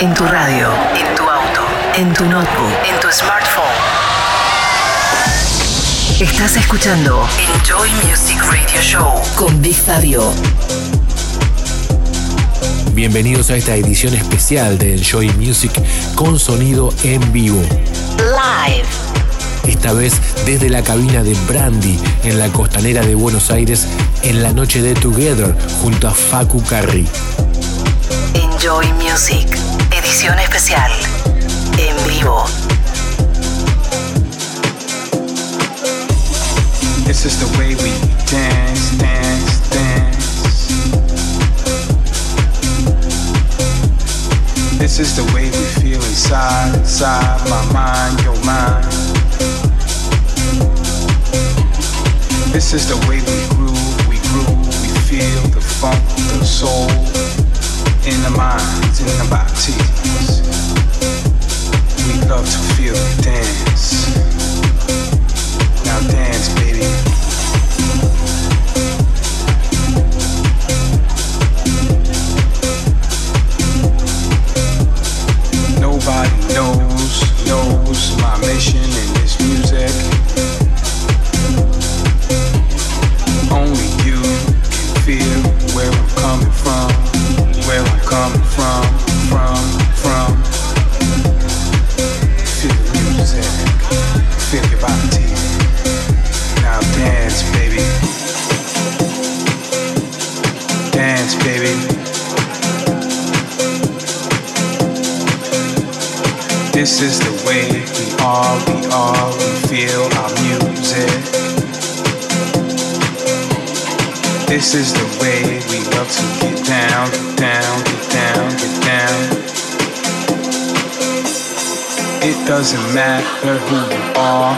En tu radio, en tu auto, en tu notebook, en tu smartphone. Estás escuchando Enjoy Music Radio Show con Big Fabio. Bienvenidos a esta edición especial de Enjoy Music con sonido en vivo. Live. Esta vez desde la cabina de Brandy en la costanera de Buenos Aires en la noche de Together junto a Facu Carri. Enjoy Music. Edición especial. En vivo. This is the way we dance, dance, dance. This is the way we feel inside, inside my mind, your mind. This is the way we groove, we groove, we feel the funk, the soul in the minds, in the bodies. We love to feel the dance. Now dance, baby. Nobody knows, knows my mission This is the way we are, we are, we feel our music. This is the way we love to get down, get down, get down, get down. It doesn't matter who you are,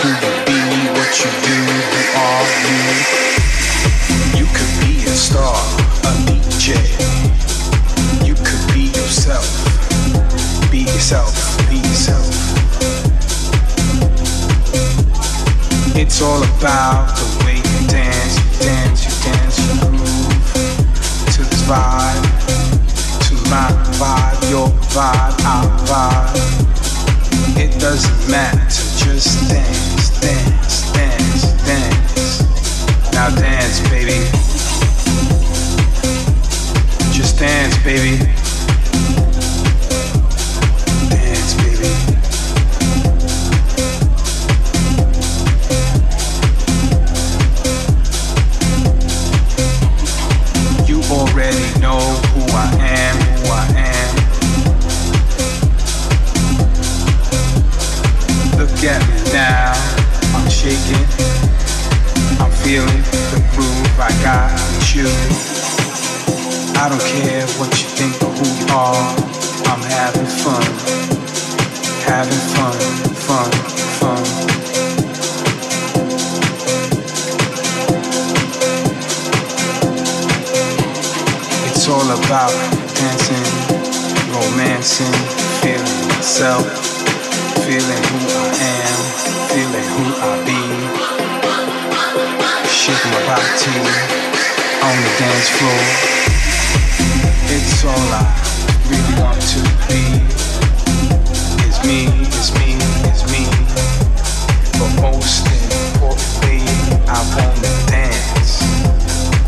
who you be, what you do, who are you. You could be a star, Be yourself. It's all about the way you dance, you dance, you dance, you move to this vibe, to my vibe, your vibe, our vibe. It doesn't matter, just dance, dance, dance, dance. Now dance, baby. Just dance, baby. I don't care what you think or who you are. I'm having fun, having fun, fun, fun. It's all about dancing, romancing, feeling myself, feeling who I am, feeling who I be. Shaking my body on the dance floor. It's all I really want to be. It's me, it's me, it's me. But most importantly, I wanna dance.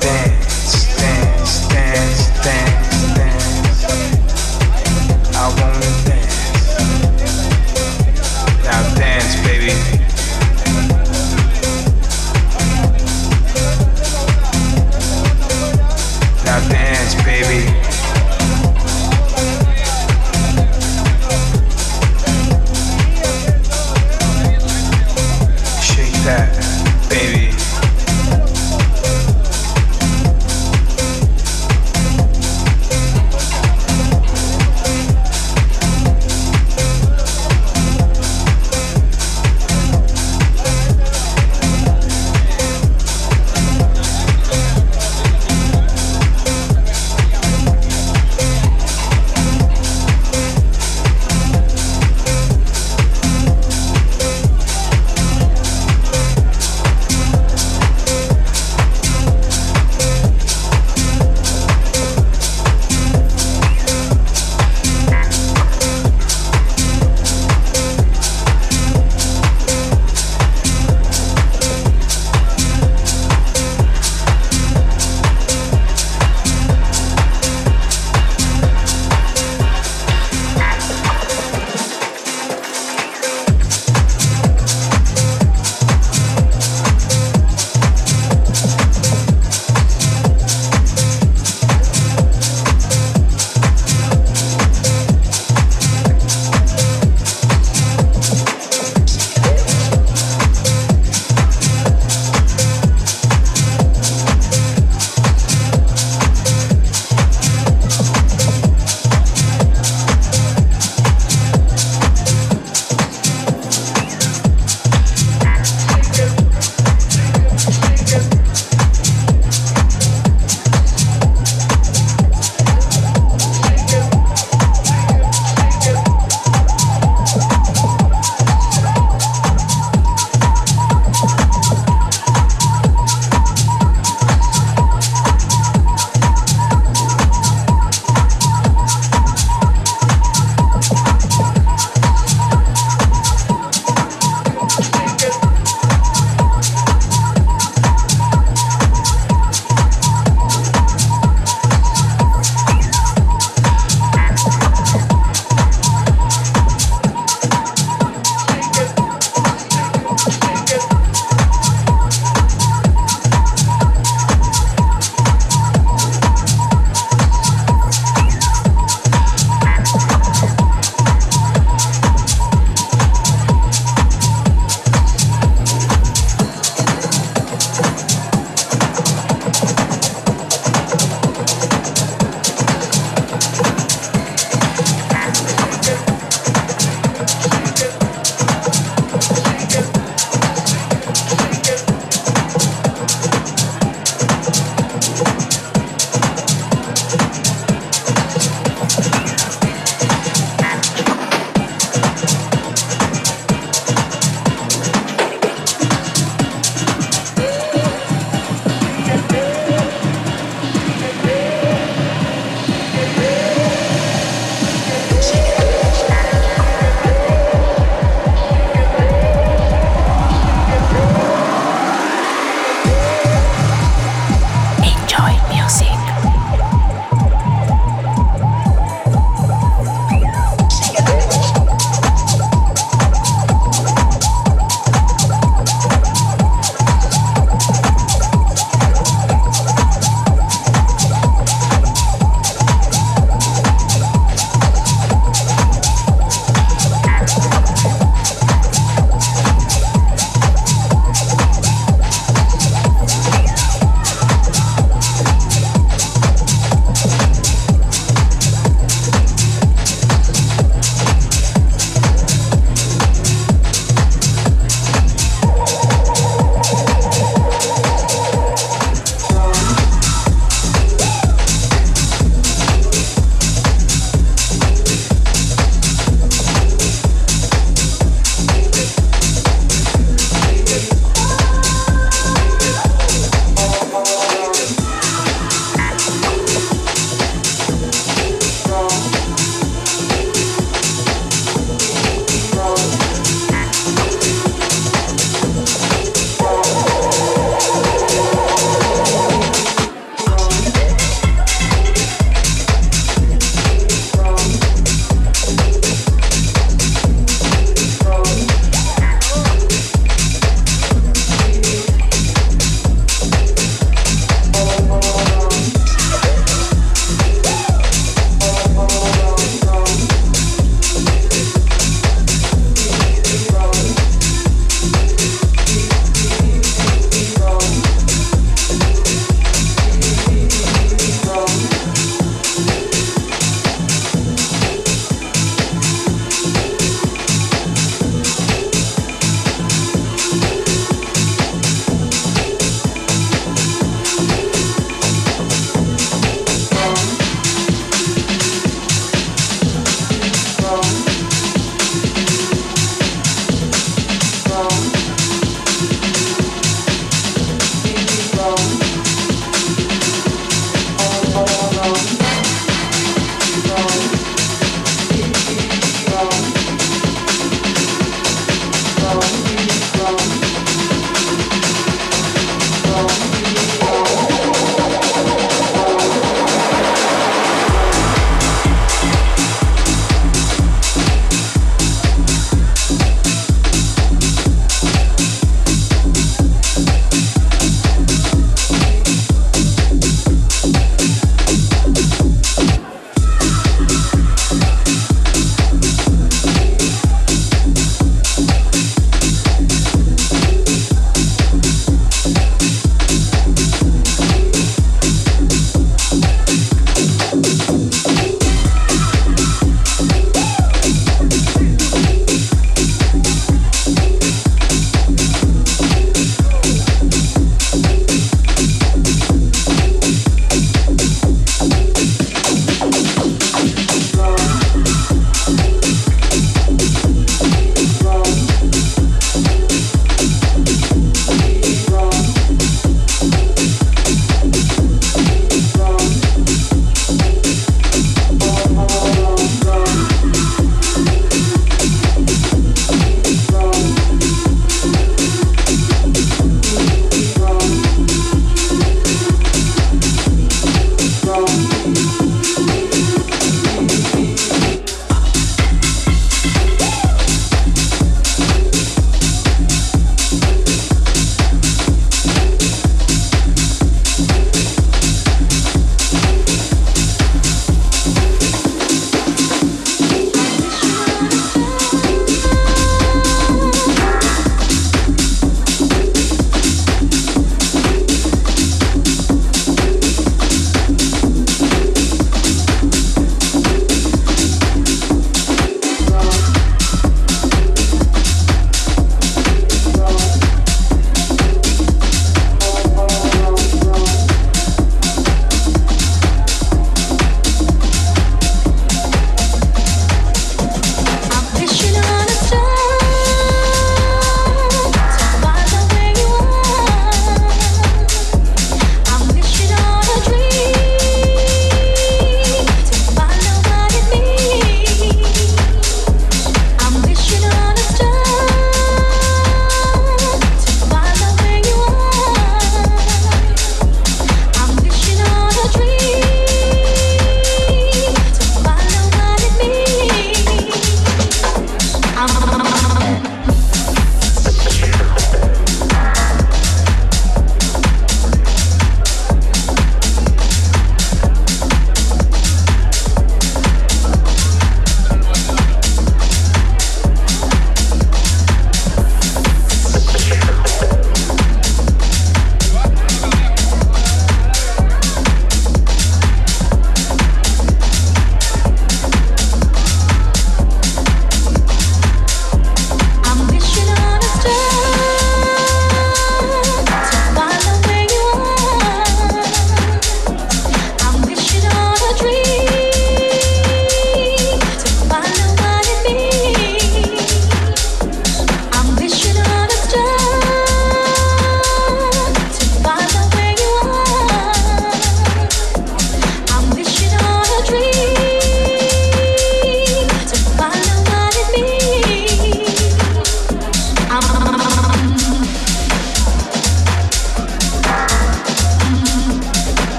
Dance, dance, dance, dance, dance.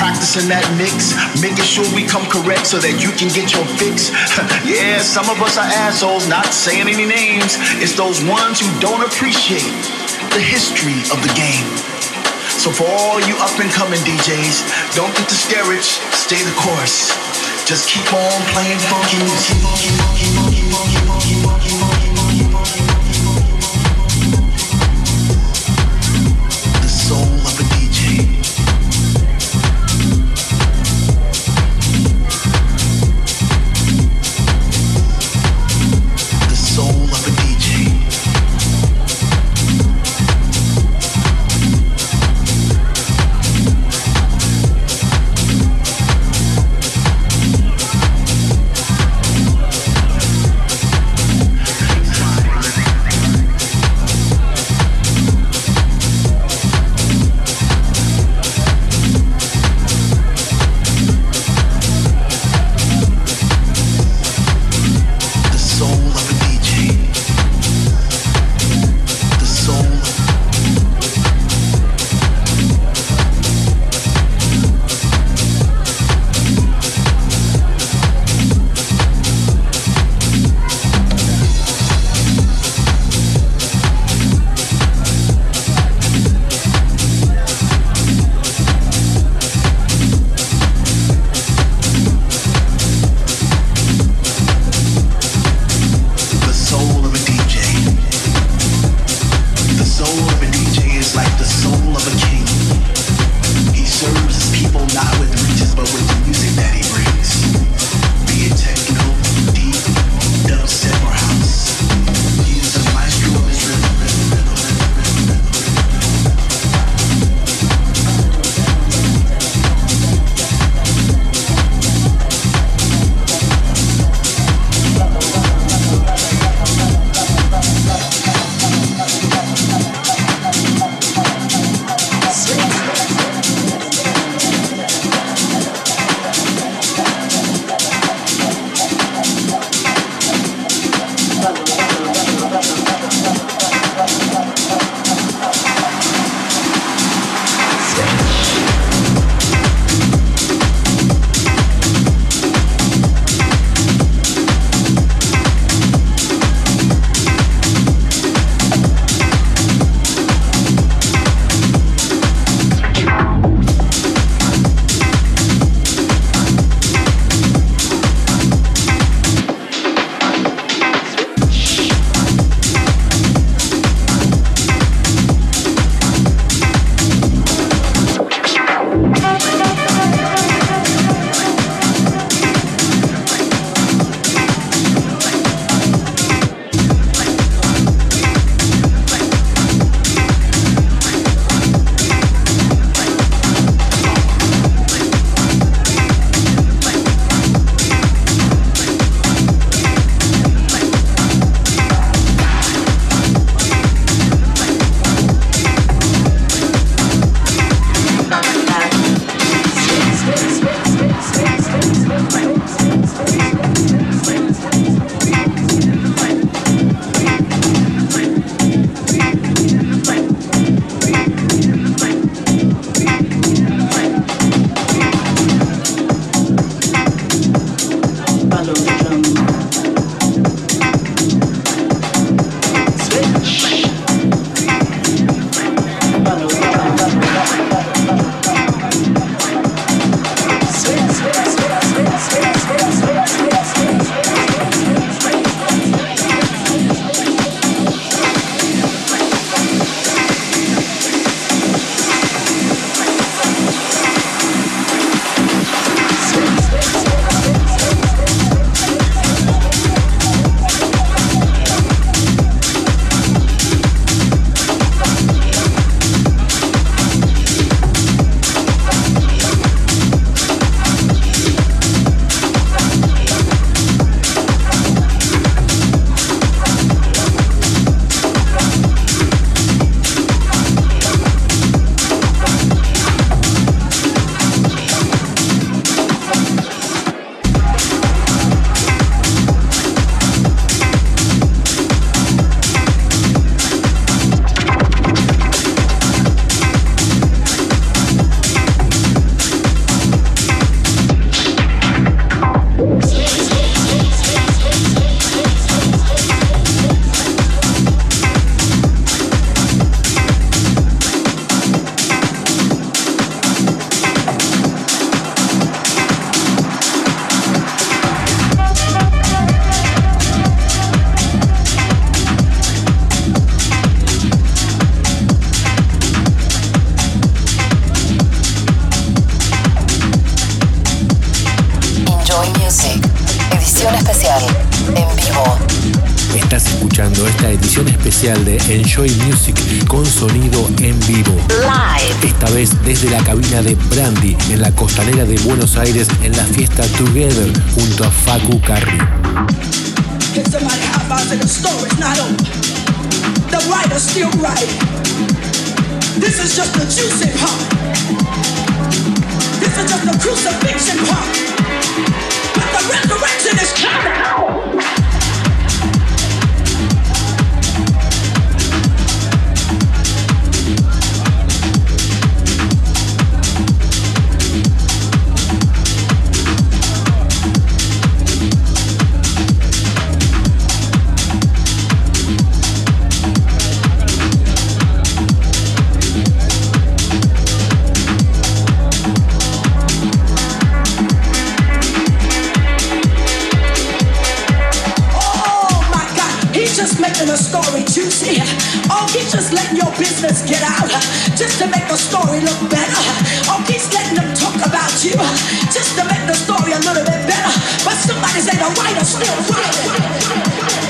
Practicing that mix, making sure we come correct so that you can get your fix. yeah, some of us are assholes, not saying any names. It's those ones who don't appreciate the history of the game. So for all you up and coming DJs, don't get discouraged, stay the course. Just keep on playing funky music. Estás escuchando esta edición especial de Enjoy Music con sonido en vivo. Live. Esta vez desde la cabina de Brandy en la costanera de Buenos Aires en la fiesta Together junto a Facu Carri. This is just the juicy part. This is just the crucifixion part. But the resurrection is coming. Oh, business get out just to make the story look better. Oh, or keeps letting them talk about you just to make the story a little bit better. But somebody say the writer's still writing.